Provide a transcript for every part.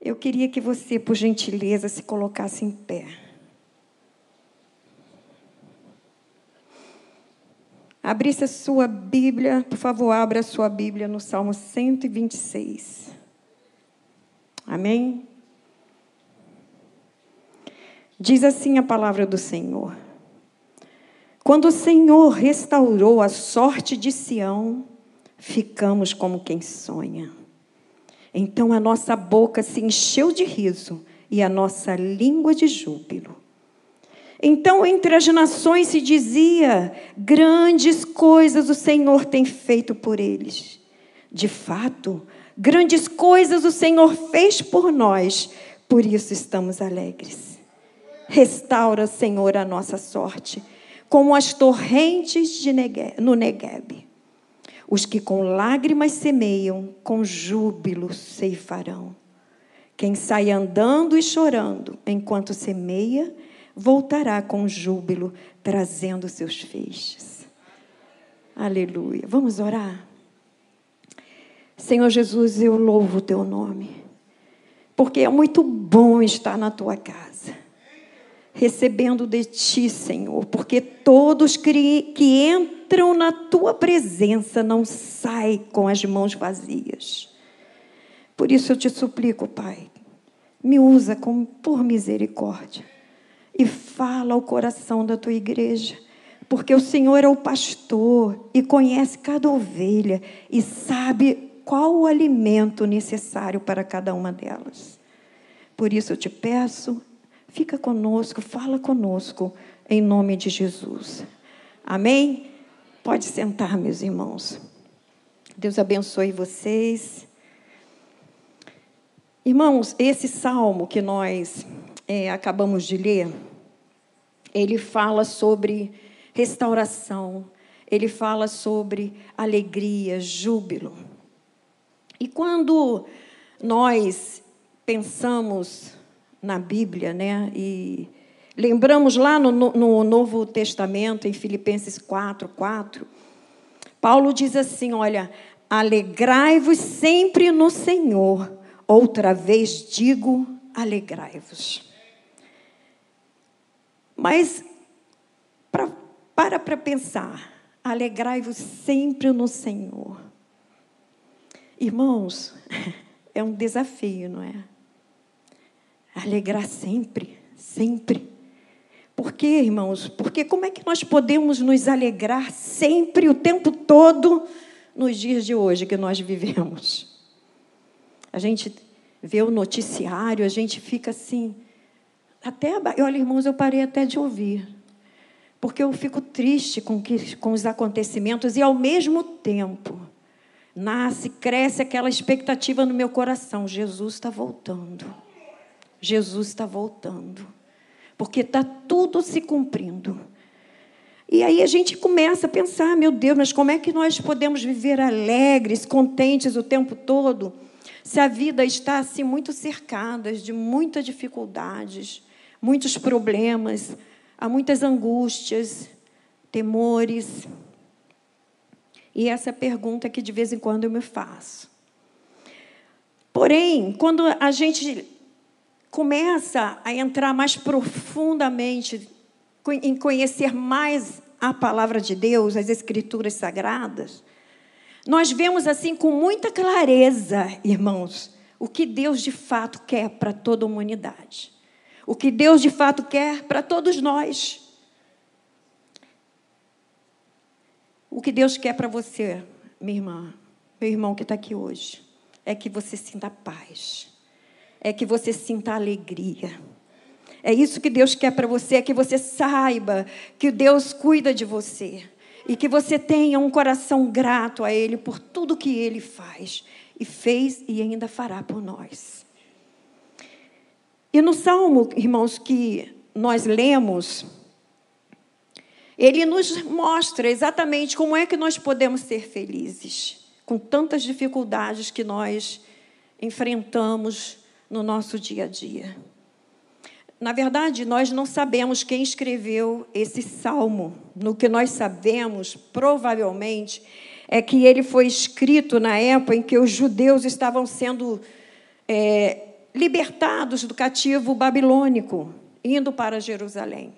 Eu queria que você, por gentileza, se colocasse em pé. Abrisse a sua Bíblia, por favor, abra a sua Bíblia no Salmo 126. Amém? Diz assim a palavra do Senhor. Quando o Senhor restaurou a sorte de Sião, ficamos como quem sonha. Então a nossa boca se encheu de riso e a nossa língua de júbilo. Então, entre as nações se dizia: grandes coisas o Senhor tem feito por eles. De fato, grandes coisas o Senhor fez por nós, por isso estamos alegres. Restaura, Senhor, a nossa sorte, como as torrentes Negev, no Negueb. Os que com lágrimas semeiam, com júbilo ceifarão. Quem sai andando e chorando enquanto semeia, voltará com júbilo, trazendo seus feixes. Aleluia. Vamos orar? Senhor Jesus, eu louvo o teu nome, porque é muito bom estar na tua casa, recebendo de ti, Senhor, porque todos que, entram na tua presença não saem com as mãos vazias. Por isso eu te suplico, Pai, me usa por misericórdia e fala ao coração da tua igreja, porque o Senhor é o pastor e conhece cada ovelha e sabe qual o alimento necessário para cada uma delas. Por isso eu te peço, fica conosco, fala conosco, em nome de Jesus. Amém? Pode sentar, meus irmãos. Deus abençoe vocês. Irmãos, esse salmo que nós é, acabamos de ler, ele fala sobre restauração, ele fala sobre alegria, júbilo. E quando nós pensamos na Bíblia, né, e lembramos lá no, no Novo Testamento, em Filipenses 4, 4, Paulo diz assim: olha, alegrai-vos sempre no Senhor, outra vez digo, alegrai-vos. Mas pra, para para pensar, alegrai-vos sempre no Senhor. Irmãos, é um desafio, não é? Alegrar sempre, sempre. Por quê, irmãos? Porque como é que nós podemos nos alegrar sempre, o tempo todo, nos dias de hoje que nós vivemos? A gente vê o noticiário, a gente fica assim, até, olha, irmãos, eu parei até de ouvir. Porque eu fico triste com, que, com os acontecimentos e, ao mesmo tempo, nasce, cresce aquela expectativa no meu coração: Jesus está voltando. Jesus está voltando. Porque está tudo se cumprindo. E aí a gente começa a pensar: meu Deus, mas como é que nós podemos viver alegres, contentes o tempo todo, se a vida está assim muito cercada de muitas dificuldades? muitos problemas, há muitas angústias, temores. E essa é a pergunta que de vez em quando eu me faço. Porém, quando a gente começa a entrar mais profundamente em conhecer mais a palavra de Deus, as escrituras sagradas, nós vemos assim com muita clareza, irmãos, o que Deus de fato quer para toda a humanidade o que Deus de fato quer para todos nós. O que Deus quer para você, minha irmã, meu irmão que está aqui hoje, é que você sinta paz, é que você sinta alegria. É isso que Deus quer para você, é que você saiba que Deus cuida de você e que você tenha um coração grato a Ele por tudo que Ele faz e fez e ainda fará por nós. E no salmo, irmãos, que nós lemos, ele nos mostra exatamente como é que nós podemos ser felizes com tantas dificuldades que nós enfrentamos no nosso dia a dia. Na verdade, nós não sabemos quem escreveu esse salmo. No que nós sabemos, provavelmente, é que ele foi escrito na época em que os judeus estavam sendo é, libertados do cativo babilônico, indo para Jerusalém.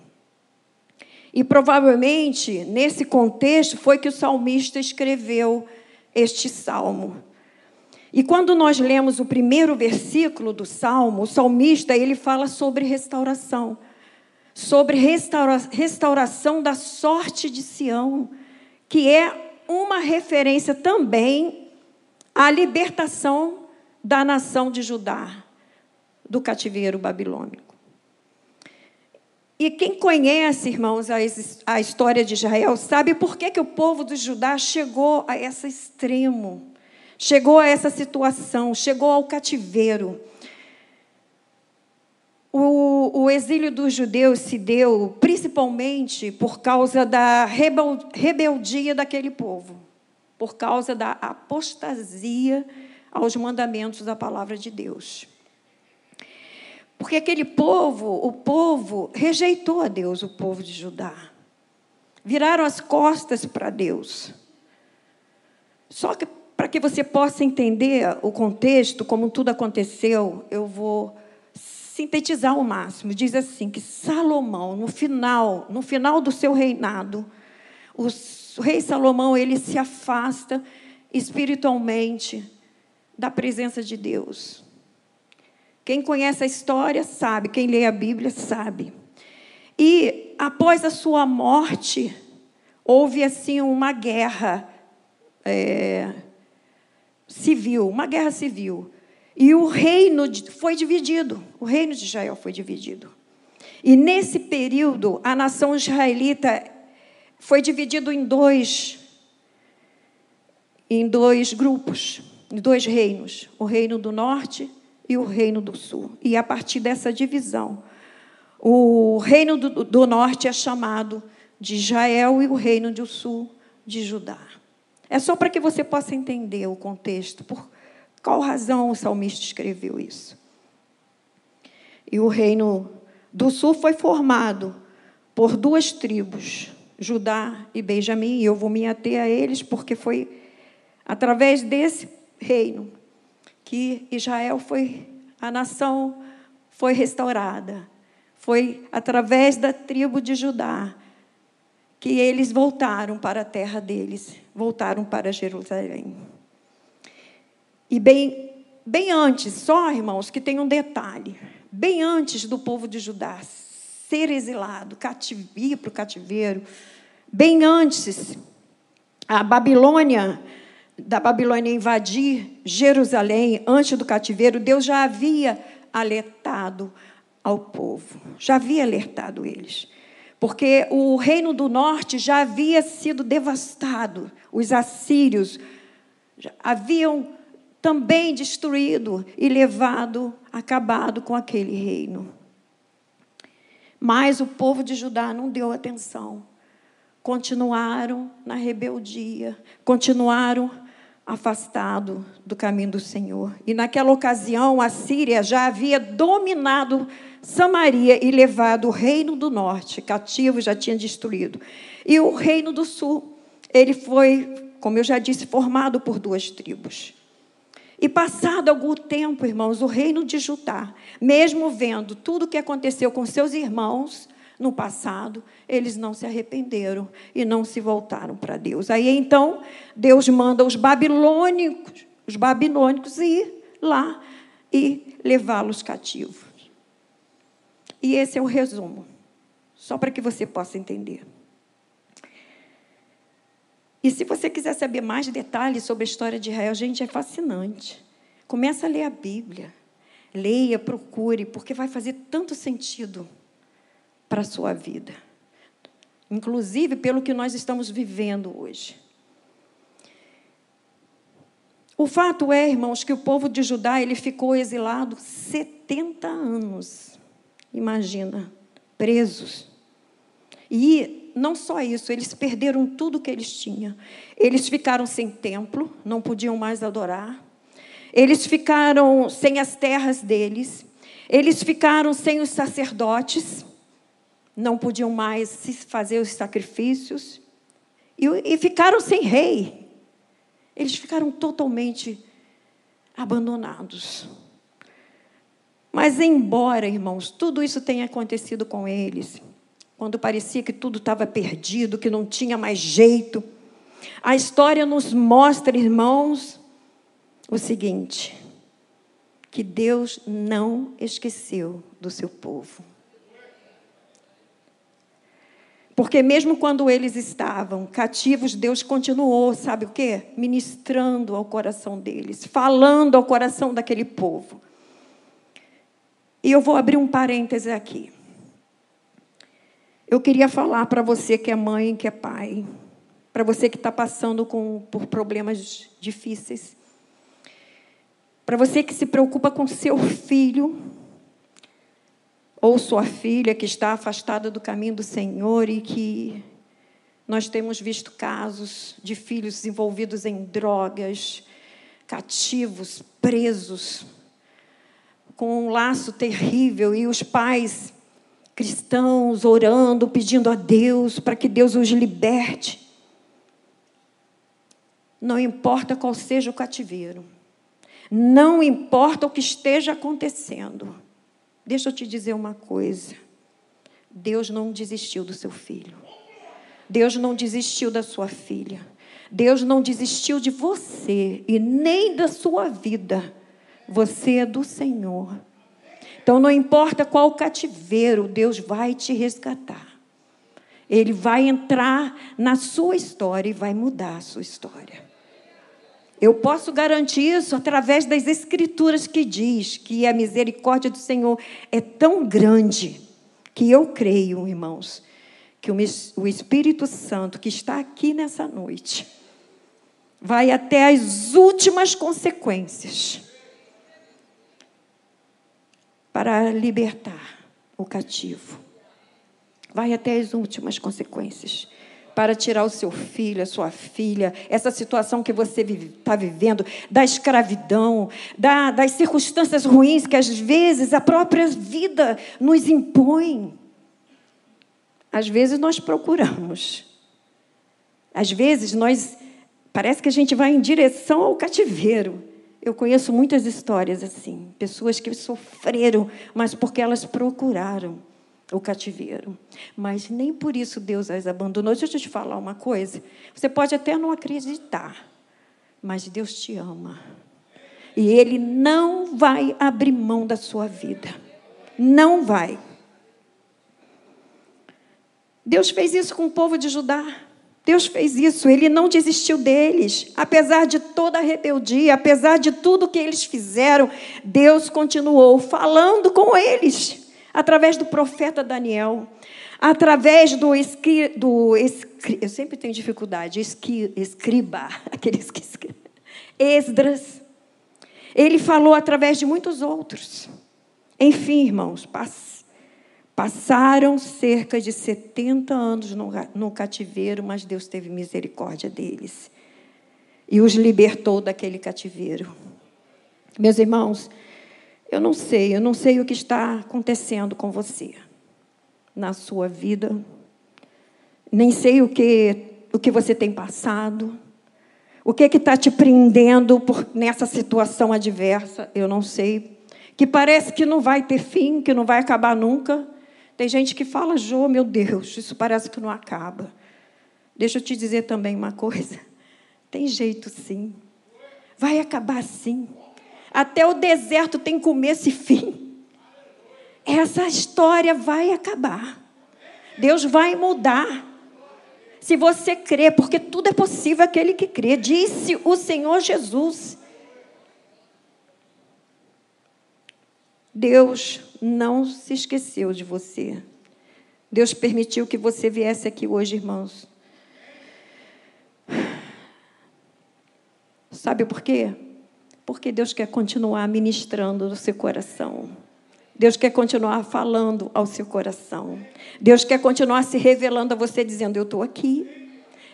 E provavelmente, nesse contexto, foi que o salmista escreveu este salmo. E quando nós lemos o primeiro versículo do salmo, o salmista ele fala sobre restauração, sobre restaura, restauração da sorte de Sião, que é uma referência também à libertação da nação de Judá do cativeiro babilônico. E quem conhece, irmãos, a, história de Israel, sabe por que, que o povo de Judá chegou a esse extremo, chegou a essa situação, chegou ao cativeiro. O, o exílio dos judeus se deu principalmente por causa da rebeldia daquele povo, por causa da apostasia aos mandamentos da palavra de Deus. Porque aquele povo, o povo, rejeitou a Deus, o povo de Judá. Viraram as costas para Deus. Só que para que você possa entender o contexto, como tudo aconteceu, eu vou sintetizar ao máximo. Diz assim que Salomão, no final, no final do seu reinado, o rei Salomão, ele se afasta espiritualmente da presença de Deus. Quem conhece a história sabe, quem lê a Bíblia sabe. E após a sua morte, houve assim uma guerra é, civil, uma guerra civil. E o reino foi dividido, o reino de Israel foi dividido. E nesse período, a nação israelita foi dividido em dois, em dois grupos, em dois reinos: o reino do norte e o reino do sul. E a partir dessa divisão, o reino do, do norte é chamado de Israel e o reino do sul de Judá. É só para que você possa entender o contexto, por qual razão o salmista escreveu isso. E o reino do sul foi formado por duas tribos, Judá e Benjamim, e eu vou me ater a eles porque foi através desse reino que Israel foi, a nação foi restaurada. Foi através da tribo de Judá que eles voltaram para a terra deles, voltaram para Jerusalém. E bem, bem antes, só irmãos, que tem um detalhe, bem antes do povo de Judá ser exilado, ir para o cativeiro, bem antes, a Babilônia da Babilônia invadir Jerusalém antes do cativeiro, Deus já havia alertado ao povo, já havia alertado eles. Porque o reino do norte já havia sido devastado, os assírios haviam também destruído e levado, acabado com aquele reino. Mas o povo de Judá não deu atenção. Continuaram na rebeldia, continuaram afastado do caminho do Senhor. E naquela ocasião, a Síria já havia dominado Samaria e levado o reino do norte, cativo, já tinha destruído. E o reino do sul, ele foi, como eu já disse, formado por duas tribos. E passado algum tempo, irmãos, o reino de Judá, mesmo vendo tudo o que aconteceu com seus irmãos, no passado, eles não se arrependeram e não se voltaram para Deus. Aí então, Deus manda os babilônicos, os babilônicos ir lá e levá-los cativos. E esse é o resumo, só para que você possa entender. E se você quiser saber mais detalhes sobre a história de Israel, gente, é fascinante. Começa a ler a Bíblia. Leia, procure, porque vai fazer tanto sentido para a sua vida. Inclusive pelo que nós estamos vivendo hoje. O fato é, irmãos, que o povo de Judá ele ficou exilado 70 anos. Imagina, presos. E não só isso, eles perderam tudo que eles tinham. Eles ficaram sem templo, não podiam mais adorar. Eles ficaram sem as terras deles. Eles ficaram sem os sacerdotes não podiam mais fazer os sacrifícios e, e ficaram sem rei. Eles ficaram totalmente abandonados. Mas, embora, irmãos, tudo isso tenha acontecido com eles, quando parecia que tudo estava perdido, que não tinha mais jeito, a história nos mostra, irmãos, o seguinte: que Deus não esqueceu do seu povo. Porque mesmo quando eles estavam cativos, Deus continuou, sabe o quê? Ministrando ao coração deles, falando ao coração daquele povo. E eu vou abrir um parêntese aqui. Eu queria falar para você que é mãe, que é pai, para você que está passando com, por problemas difíceis, para você que se preocupa com seu filho, ou sua filha que está afastada do caminho do Senhor e que nós temos visto casos de filhos envolvidos em drogas, cativos, presos, com um laço terrível e os pais cristãos orando, pedindo a Deus para que Deus os liberte. Não importa qual seja o cativeiro, não importa o que esteja acontecendo, Deixa eu te dizer uma coisa. Deus não desistiu do seu filho. Deus não desistiu da sua filha. Deus não desistiu de você e nem da sua vida. Você é do Senhor. Então não importa qual cativeiro, Deus vai te resgatar. Ele vai entrar na sua história e vai mudar a sua história. Eu posso garantir isso através das escrituras que diz que a misericórdia do Senhor é tão grande que eu creio, irmãos, que o Espírito Santo que está aqui nessa noite vai até as últimas consequências para libertar o cativo. Vai até as últimas consequências para tirar o seu filho, a sua filha, essa situação que você está vivendo, da escravidão, da, das circunstâncias ruins que às vezes a própria vida nos impõe. Às vezes nós procuramos. Às vezes nós parece que a gente vai em direção ao cativeiro. Eu conheço muitas histórias assim, pessoas que sofreram, mas porque elas procuraram o cativeiro. Mas nem por isso Deus as abandonou. Deixa eu te falar uma coisa. Você pode até não acreditar, mas Deus te ama. E Ele não vai abrir mão da sua vida. Não vai. Deus fez isso com o povo de Judá. Deus fez isso, ele não desistiu deles. Apesar de toda a rebeldia, apesar de tudo que eles fizeram, Deus continuou falando com eles através do profeta Daniel, através do, esqui, do escri, eu sempre tenho dificuldade, esqui, escriba, aqueles que escrevem, Esdras. Ele falou através de muitos outros. Enfim, irmãos, pass, passaram cerca de 70 anos no, cativeiro, mas Deus teve misericórdia deles e os libertou daquele cativeiro. Meus irmãos, eu não sei, eu não sei o que está acontecendo com você na sua vida. Nem sei o que o que você tem passado. O que está te prendendo por, nessa situação adversa? Eu não sei. Que parece que não vai ter fim, que não vai acabar nunca. Tem gente que fala, Jô, meu Deus, isso parece que não acaba. Deixa eu te dizer também uma coisa. Tem jeito sim. Vai acabar sim. Até o deserto tem começo e fim. Essa história vai acabar. Deus vai mudar. Se você crê, porque tudo é possível aquele que crê, disse o Senhor Jesus. Deus não se esqueceu de você. Deus permitiu que você viesse aqui hoje, irmãos. Sabe por quê? Porque Deus quer continuar ministrando no seu coração. Deus quer continuar falando ao seu coração. Deus quer continuar se revelando a você, dizendo: Eu estou aqui.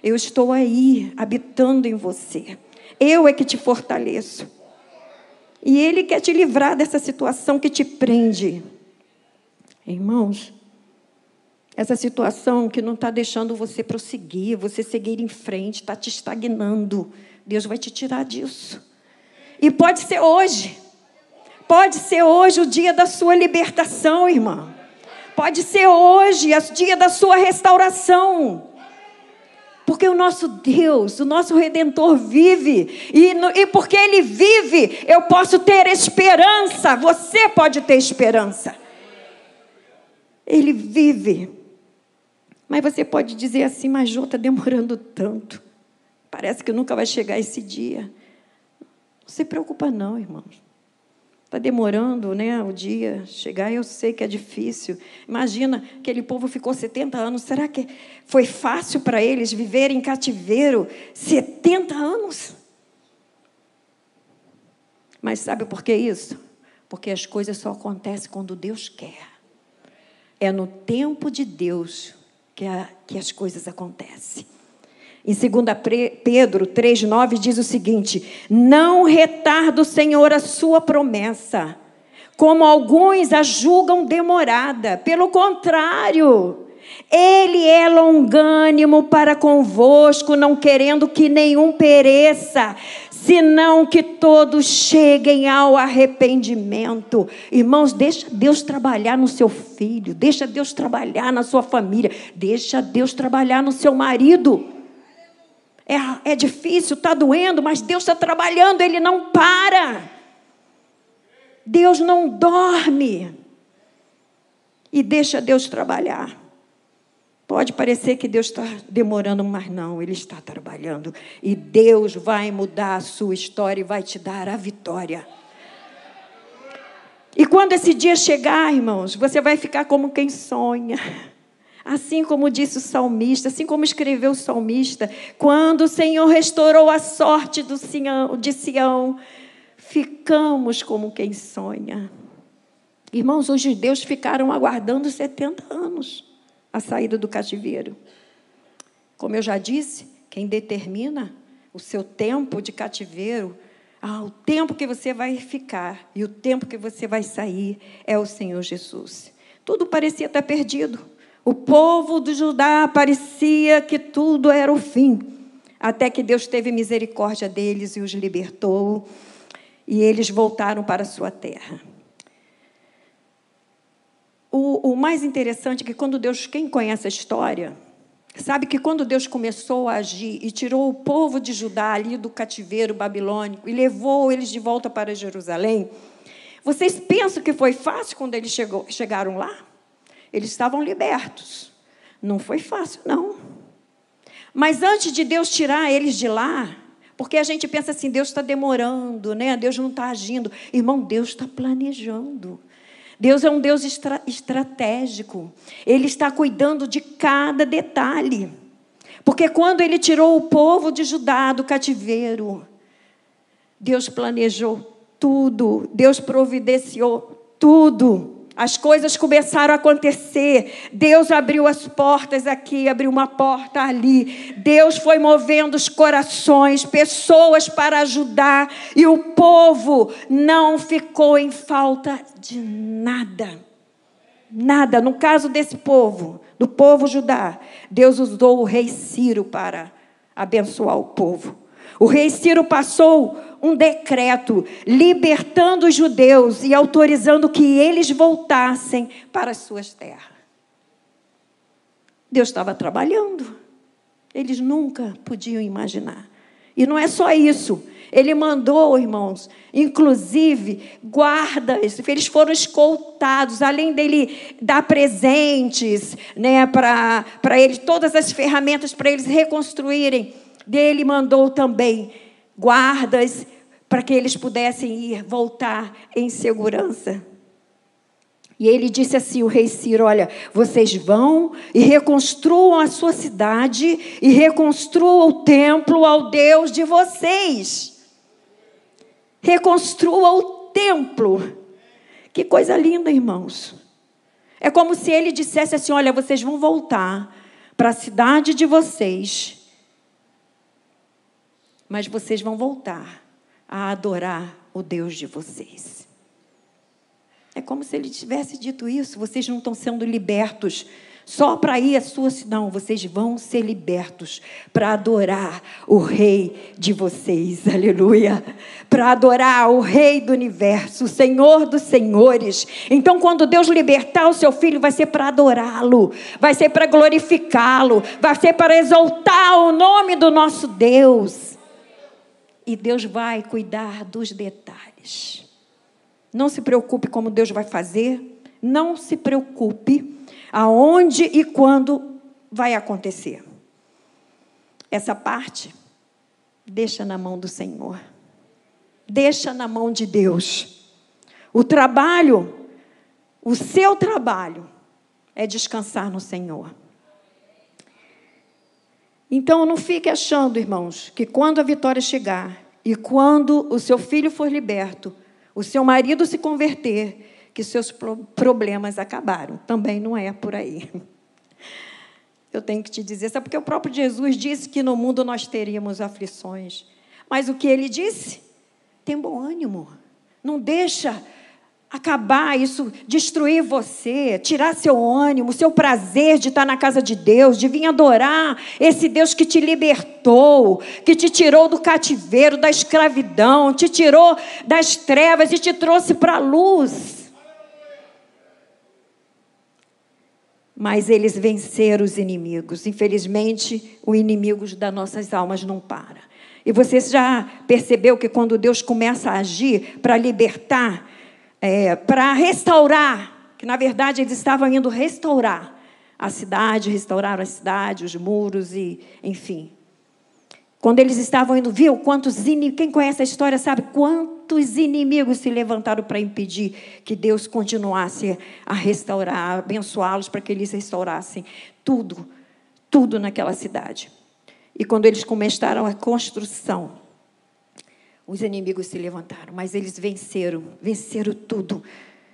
Eu estou aí, habitando em você. Eu é que te fortaleço. E Ele quer te livrar dessa situação que te prende. Irmãos, essa situação que não está deixando você prosseguir, você seguir em frente, está te estagnando. Deus vai te tirar disso. E pode ser hoje. Pode ser hoje o dia da sua libertação, irmã. Pode ser hoje o dia da sua restauração. Porque o nosso Deus, o nosso Redentor vive. E, e porque Ele vive, eu posso ter esperança. Você pode ter esperança. Ele vive. Mas você pode dizer assim, mas Jô está demorando tanto. Parece que nunca vai chegar esse dia. Não se preocupa não, irmãos. Está demorando né, o dia chegar, eu sei que é difícil. Imagina, aquele povo ficou 70 anos. Será que foi fácil para eles viverem em cativeiro 70 anos? Mas sabe por que isso? Porque as coisas só acontecem quando Deus quer. É no tempo de Deus que, a, que as coisas acontecem. Em 2 Pedro 3,9 diz o seguinte: Não retarda o Senhor a sua promessa, como alguns a julgam demorada. Pelo contrário, ele é longânimo para convosco, não querendo que nenhum pereça, senão que todos cheguem ao arrependimento. Irmãos, deixa Deus trabalhar no seu filho, deixa Deus trabalhar na sua família, deixa Deus trabalhar no seu marido. É, é difícil, está doendo, mas Deus está trabalhando, Ele não para. Deus não dorme. E deixa Deus trabalhar. Pode parecer que Deus está demorando, mas não, Ele está trabalhando. E Deus vai mudar a sua história e vai te dar a vitória. E quando esse dia chegar, irmãos, você vai ficar como quem sonha. Assim como disse o salmista, assim como escreveu o salmista, quando o Senhor restaurou a sorte do Sião, de Sião, ficamos como quem sonha. Irmãos, os judeus ficaram aguardando 70 anos a saída do cativeiro. Como eu já disse, quem determina o seu tempo de cativeiro, ah, o tempo que você vai ficar e o tempo que você vai sair é o Senhor Jesus. Tudo parecia estar perdido. O povo do Judá parecia que tudo era o fim, até que Deus teve misericórdia deles e os libertou, e eles voltaram para a sua terra. O, o mais interessante é que quando Deus, quem conhece a história, sabe que quando Deus começou a agir e tirou o povo de Judá ali do cativeiro babilônico e levou eles de volta para Jerusalém, vocês pensam que foi fácil quando eles chegou, chegaram lá? Eles estavam libertos. Não foi fácil, não. Mas antes de Deus tirar eles de lá, porque a gente pensa assim, Deus está demorando, né? Deus não está agindo. Irmão, Deus está planejando. Deus é um Deus estra estratégico. Ele está cuidando de cada detalhe. Porque quando ele tirou o povo de Judá do cativeiro, Deus planejou tudo, Deus providenciou tudo. As coisas começaram a acontecer. Deus abriu as portas aqui, abriu uma porta ali. Deus foi movendo os corações, pessoas para ajudar. E o povo não ficou em falta de nada. Nada. No caso desse povo, do povo judá, Deus usou o rei Ciro para abençoar o povo. O rei Ciro passou um decreto libertando os judeus e autorizando que eles voltassem para as suas terras. Deus estava trabalhando. Eles nunca podiam imaginar. E não é só isso. Ele mandou, irmãos, inclusive guardas, eles foram escoltados, além dele dar presentes, né, para eles, todas as ferramentas para eles reconstruírem, dele mandou também guardas, para que eles pudessem ir, voltar em segurança. E ele disse assim: o rei Ciro: Olha, vocês vão e reconstruam a sua cidade e reconstruam o templo ao Deus de vocês. Reconstrua o templo. Que coisa linda, irmãos. É como se ele dissesse assim: Olha, vocês vão voltar para a cidade de vocês mas vocês vão voltar a adorar o Deus de vocês. É como se ele tivesse dito isso: vocês não estão sendo libertos só para ir a sua. Não, vocês vão ser libertos para adorar o Rei de vocês, aleluia. Para adorar o Rei do universo, o Senhor dos Senhores. Então, quando Deus libertar o seu filho, vai ser para adorá-lo, vai ser para glorificá-lo, vai ser para exaltar o nome do nosso Deus. E Deus vai cuidar dos detalhes. Não se preocupe como Deus vai fazer, não se preocupe aonde e quando vai acontecer. Essa parte, deixa na mão do Senhor. Deixa na mão de Deus. O trabalho, o seu trabalho, é descansar no Senhor. Então não fique achando, irmãos, que quando a vitória chegar e quando o seu filho for liberto, o seu marido se converter, que seus problemas acabaram. Também não é por aí. Eu tenho que te dizer, sabe porque o próprio Jesus disse que no mundo nós teríamos aflições. Mas o que ele disse? Tem bom ânimo. Não deixa acabar isso, destruir você, tirar seu ânimo, seu prazer de estar na casa de Deus, de vir adorar esse Deus que te libertou, que te tirou do cativeiro, da escravidão, te tirou das trevas e te trouxe para a luz. mas eles venceram os inimigos. Infelizmente, o inimigo das nossas almas não para. E você já percebeu que quando Deus começa a agir para libertar, é, para restaurar, que na verdade eles estavam indo restaurar a cidade, restaurar a cidade, os muros e, enfim. Quando eles estavam indo, viu quantos inimigos, quem conhece a história sabe quantos inimigos se levantaram para impedir que Deus continuasse a restaurar, abençoá-los para que eles restaurassem tudo, tudo naquela cidade. E quando eles começaram a construção, os inimigos se levantaram, mas eles venceram, venceram tudo.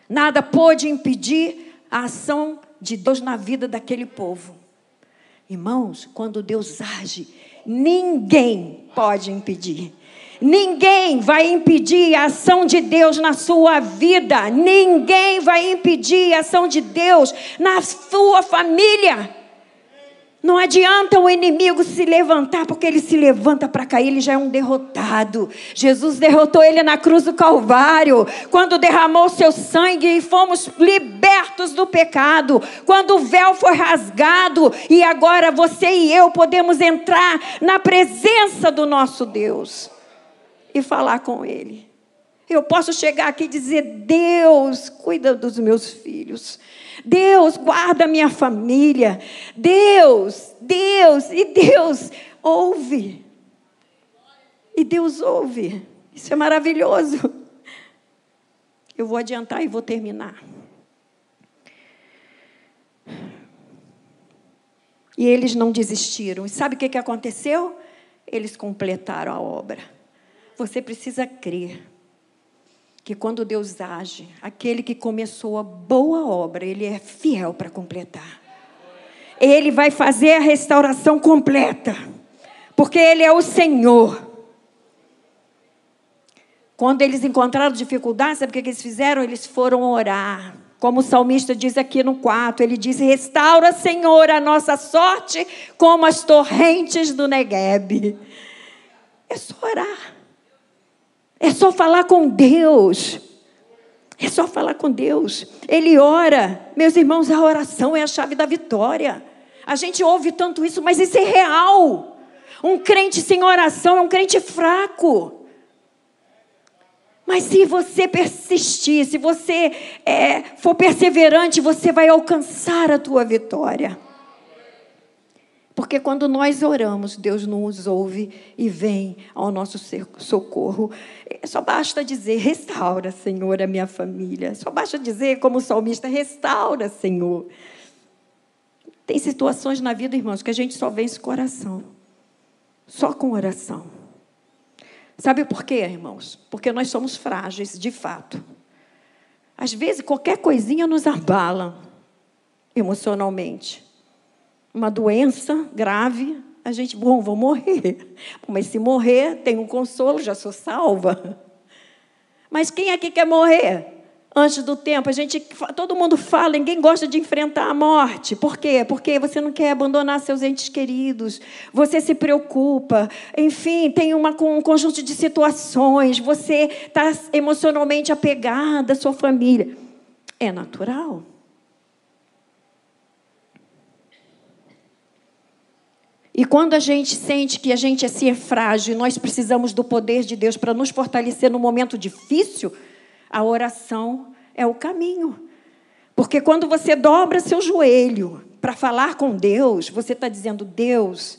Nada pôde impedir a ação de Deus na vida daquele povo. Irmãos, quando Deus age, ninguém pode impedir. Ninguém vai impedir a ação de Deus na sua vida. Ninguém vai impedir a ação de Deus na sua família. Não adianta o inimigo se levantar, porque ele se levanta para cair, ele já é um derrotado. Jesus derrotou ele na cruz do Calvário, quando derramou seu sangue e fomos libertos do pecado, quando o véu foi rasgado e agora você e eu podemos entrar na presença do nosso Deus e falar com ele. Eu posso chegar aqui e dizer: Deus, cuida dos meus filhos. Deus, guarda minha família. Deus, Deus, e Deus ouve. E Deus ouve. Isso é maravilhoso. Eu vou adiantar e vou terminar. E eles não desistiram. E sabe o que aconteceu? Eles completaram a obra. Você precisa crer que quando Deus age, aquele que começou a boa obra, ele é fiel para completar. Ele vai fazer a restauração completa, porque ele é o Senhor. Quando eles encontraram dificuldade, sabe o que eles fizeram? Eles foram orar. Como o salmista diz aqui no quarto, ele diz: Restaura, Senhor, a nossa sorte como as torrentes do Negueb. É só orar. É só falar com Deus. É só falar com Deus. Ele ora. Meus irmãos, a oração é a chave da vitória. A gente ouve tanto isso, mas isso é real. Um crente sem oração é um crente fraco. Mas se você persistir, se você é, for perseverante, você vai alcançar a tua vitória. Porque quando nós oramos, Deus nos ouve e vem ao nosso socorro. É, só basta dizer: restaura, Senhor, a minha família. Só basta dizer, como salmista: restaura, Senhor. Tem situações na vida, irmãos, que a gente só vence com oração. Só com oração. Sabe por quê, irmãos? Porque nós somos frágeis, de fato. Às vezes, qualquer coisinha nos abala emocionalmente uma doença grave, a gente, bom, vou morrer. Mas se morrer, tem um consolo, já sou salva. Mas quem aqui quer morrer? antes do tempo. A gente, todo mundo fala, ninguém gosta de enfrentar a morte. Por quê? Porque você não quer abandonar seus entes queridos. Você se preocupa. Enfim, tem uma, um conjunto de situações. Você está emocionalmente apegada à sua família. É natural. E quando a gente sente que a gente é ser frágil, nós precisamos do poder de Deus para nos fortalecer no momento difícil, a oração é o caminho. Porque quando você dobra seu joelho para falar com Deus, você está dizendo: Deus,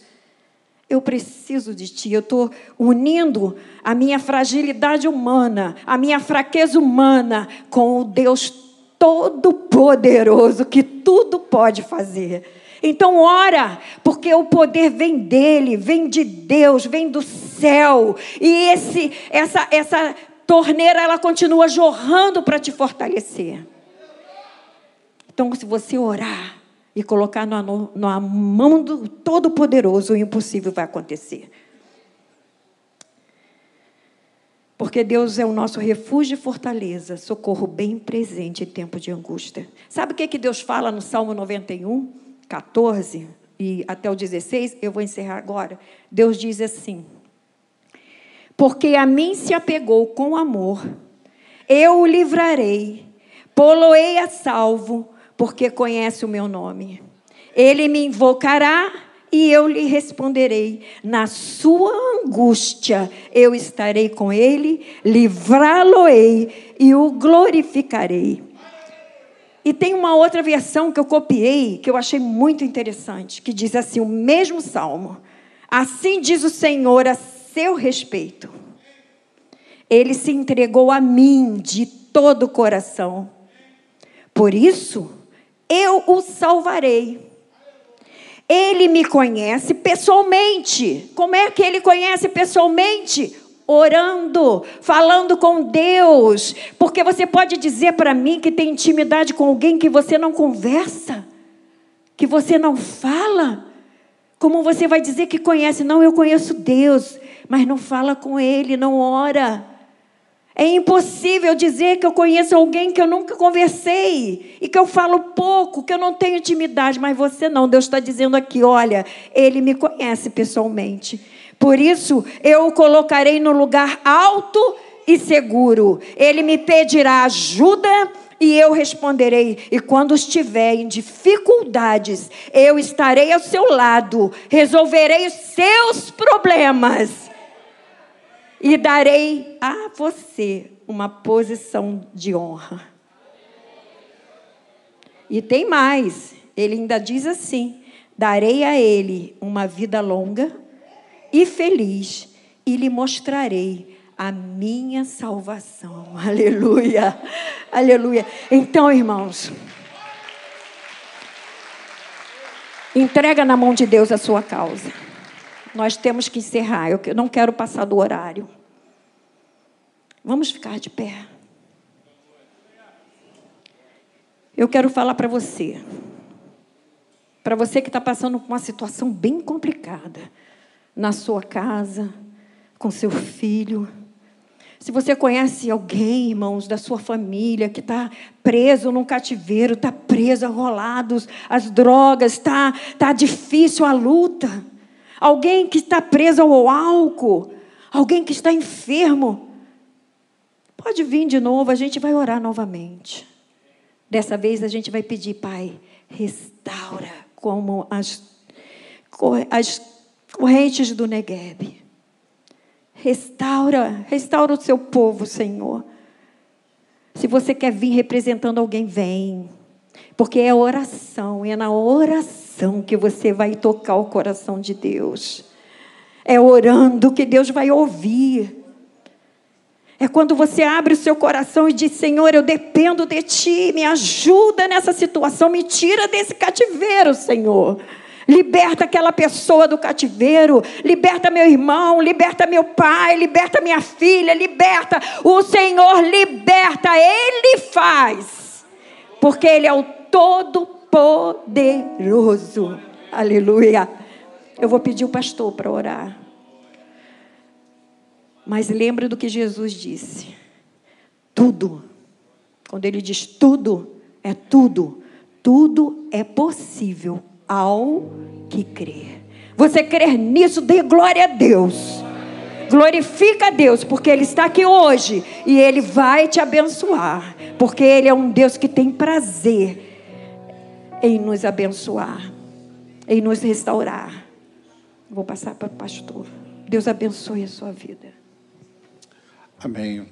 eu preciso de Ti. Eu estou unindo a minha fragilidade humana, a minha fraqueza humana com o Deus Todo-Poderoso que tudo pode fazer. Então, ora, porque o poder vem dele, vem de Deus, vem do céu. E esse, essa, essa torneira ela continua jorrando para te fortalecer. Então, se você orar e colocar na, na mão do Todo-Poderoso, o impossível vai acontecer. Porque Deus é o nosso refúgio e fortaleza, socorro bem presente em tempo de angústia. Sabe o que, que Deus fala no Salmo 91, 14 e até o 16? Eu vou encerrar agora. Deus diz assim: porque a mim se apegou com amor, eu o livrarei, poloei a salvo, porque conhece o meu nome. Ele me invocará e eu lhe responderei. Na sua angústia eu estarei com ele, livrá-lo-ei e o glorificarei. E tem uma outra versão que eu copiei, que eu achei muito interessante, que diz assim: o mesmo salmo. Assim diz o Senhor a seu respeito. Ele se entregou a mim de todo o coração. Por isso, eu o salvarei. Ele me conhece pessoalmente. Como é que ele conhece pessoalmente? Orando, falando com Deus. Porque você pode dizer para mim que tem intimidade com alguém que você não conversa, que você não fala. Como você vai dizer que conhece? Não, eu conheço Deus mas não fala com ele, não ora. É impossível dizer que eu conheço alguém que eu nunca conversei e que eu falo pouco, que eu não tenho intimidade, mas você não. Deus está dizendo aqui: olha, ele me conhece pessoalmente. Por isso, eu o colocarei no lugar alto e seguro. Ele me pedirá ajuda e eu responderei. E quando estiver em dificuldades, eu estarei ao seu lado, resolverei os seus problemas e darei a você uma posição de honra. E tem mais, ele ainda diz assim: darei a ele uma vida longa e feliz, e lhe mostrarei a minha salvação. Aleluia, aleluia. Então, irmãos, entrega na mão de Deus a sua causa. Nós temos que encerrar. Eu não quero passar do horário. Vamos ficar de pé. Eu quero falar para você. Para você que está passando por uma situação bem complicada. Na sua casa, com seu filho. Se você conhece alguém, irmãos, da sua família, que está preso num cativeiro, está preso, rolados, as drogas, está tá difícil a luta alguém que está preso ao álcool, alguém que está enfermo. Pode vir de novo, a gente vai orar novamente. Dessa vez a gente vai pedir, Pai, restaura como as, as correntes do Negueb. Restaura, restaura o seu povo, Senhor. Se você quer vir representando alguém, vem. Porque é oração, é na oração que você vai tocar o coração de Deus. É orando que Deus vai ouvir. É quando você abre o seu coração e diz: Senhor, eu dependo de Ti, me ajuda nessa situação, me tira desse cativeiro, Senhor. Liberta aquela pessoa do cativeiro, liberta meu irmão, liberta meu pai, liberta minha filha, liberta. O Senhor liberta, Ele faz, porque Ele é o Todo-Poderoso. Aleluia. Eu vou pedir o pastor para orar. Mas lembre do que Jesus disse: tudo, Quando ele diz tudo, é tudo. Tudo é possível ao que crer. Você crer nisso, dê glória a Deus. Glorifica a Deus, porque Ele está aqui hoje e Ele vai te abençoar, porque Ele é um Deus que tem prazer em nos abençoar, em nos restaurar. Vou passar para o pastor. Deus abençoe a sua vida. Amém.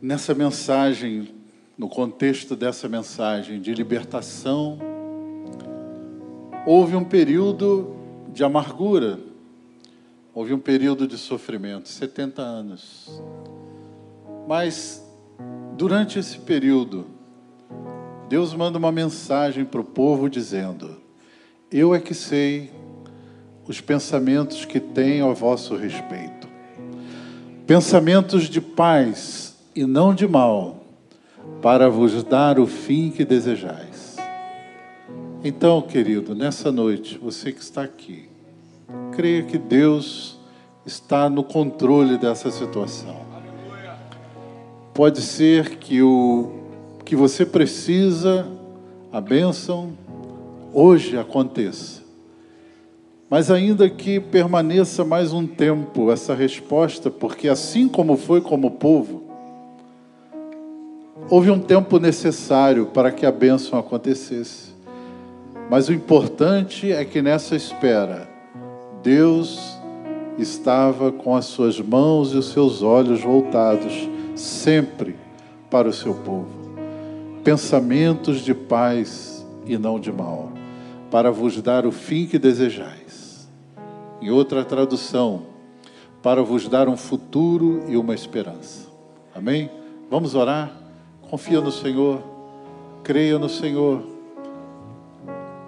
Nessa mensagem, no contexto dessa mensagem de libertação, houve um período de amargura, houve um período de sofrimento 70 anos. Mas, durante esse período, Deus manda uma mensagem para o povo dizendo: Eu é que sei os pensamentos que tenho a vosso respeito. Pensamentos de paz e não de mal, para vos dar o fim que desejais. Então, querido, nessa noite, você que está aqui, creia que Deus está no controle dessa situação. Pode ser que o que você precisa, a bênção, hoje aconteça. Mas ainda que permaneça mais um tempo essa resposta, porque assim como foi como povo, houve um tempo necessário para que a bênção acontecesse. Mas o importante é que nessa espera, Deus estava com as suas mãos e os seus olhos voltados sempre para o seu povo. Pensamentos de paz e não de mal, para vos dar o fim que desejais em outra tradução, para vos dar um futuro e uma esperança. Amém? Vamos orar? Confia no Senhor, creia no Senhor.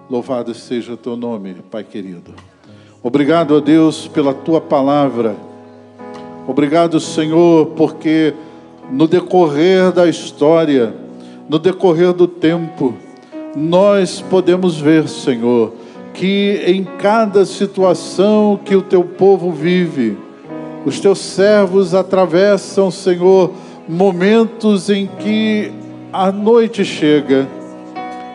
Louvado seja o teu nome, Pai querido. Obrigado a Deus pela tua palavra. Obrigado, Senhor, porque no decorrer da história, no decorrer do tempo, nós podemos ver, Senhor, que em cada situação que o teu povo vive, os teus servos atravessam, Senhor, momentos em que a noite chega,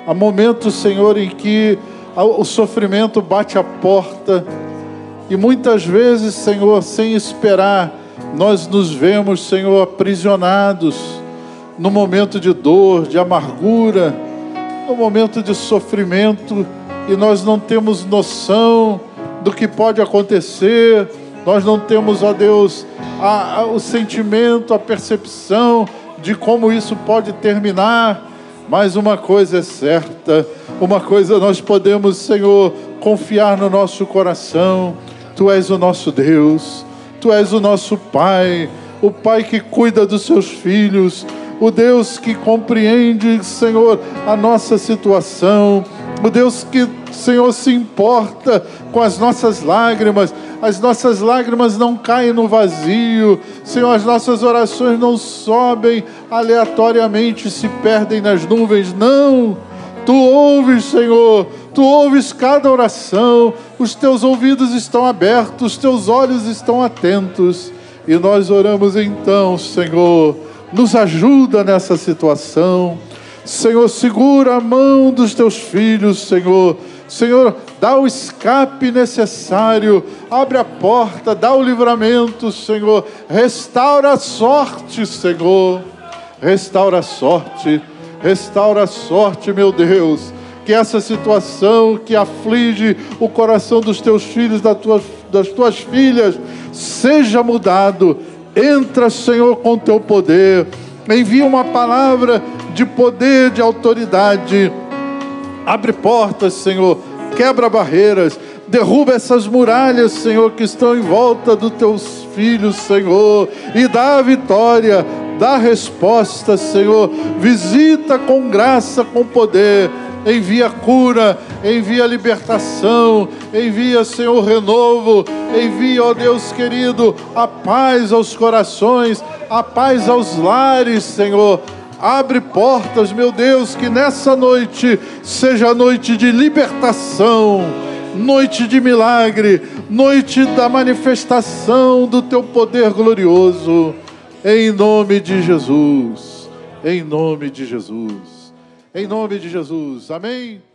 há momentos, Senhor, em que o sofrimento bate a porta. E muitas vezes, Senhor, sem esperar, nós nos vemos, Senhor, aprisionados no momento de dor, de amargura, no momento de sofrimento e nós não temos noção do que pode acontecer, nós não temos, ó Deus, a, a, o sentimento, a percepção de como isso pode terminar, mas uma coisa é certa, uma coisa nós podemos, Senhor, confiar no nosso coração: Tu és o nosso Deus, Tu és o nosso Pai, o Pai que cuida dos seus filhos, o Deus que compreende, Senhor, a nossa situação o Deus que, Senhor, se importa com as nossas lágrimas, as nossas lágrimas não caem no vazio, Senhor, as nossas orações não sobem aleatoriamente, se perdem nas nuvens, não. Tu ouves, Senhor, tu ouves cada oração, os teus ouvidos estão abertos, os teus olhos estão atentos, e nós oramos então, Senhor, nos ajuda nessa situação. Senhor, segura a mão dos teus filhos, Senhor. Senhor, dá o escape necessário, abre a porta, dá o livramento, Senhor. Restaura a sorte, Senhor. Restaura a sorte, restaura a sorte, meu Deus. Que essa situação que aflige o coração dos teus filhos, das tuas, das tuas filhas, seja mudado. Entra, Senhor, com teu poder. Envia uma palavra de poder, de autoridade. Abre portas, Senhor, quebra barreiras, derruba essas muralhas, Senhor, que estão em volta dos teus filhos, Senhor, e dá a vitória, dá a resposta, Senhor. Visita com graça, com poder. Envia cura, envia libertação, envia, Senhor, renovo, envia, ó Deus querido, a paz aos corações, a paz aos lares, Senhor Abre portas, meu Deus, que nessa noite seja noite de libertação, noite de milagre, noite da manifestação do teu poder glorioso. Em nome de Jesus. Em nome de Jesus. Em nome de Jesus. Amém.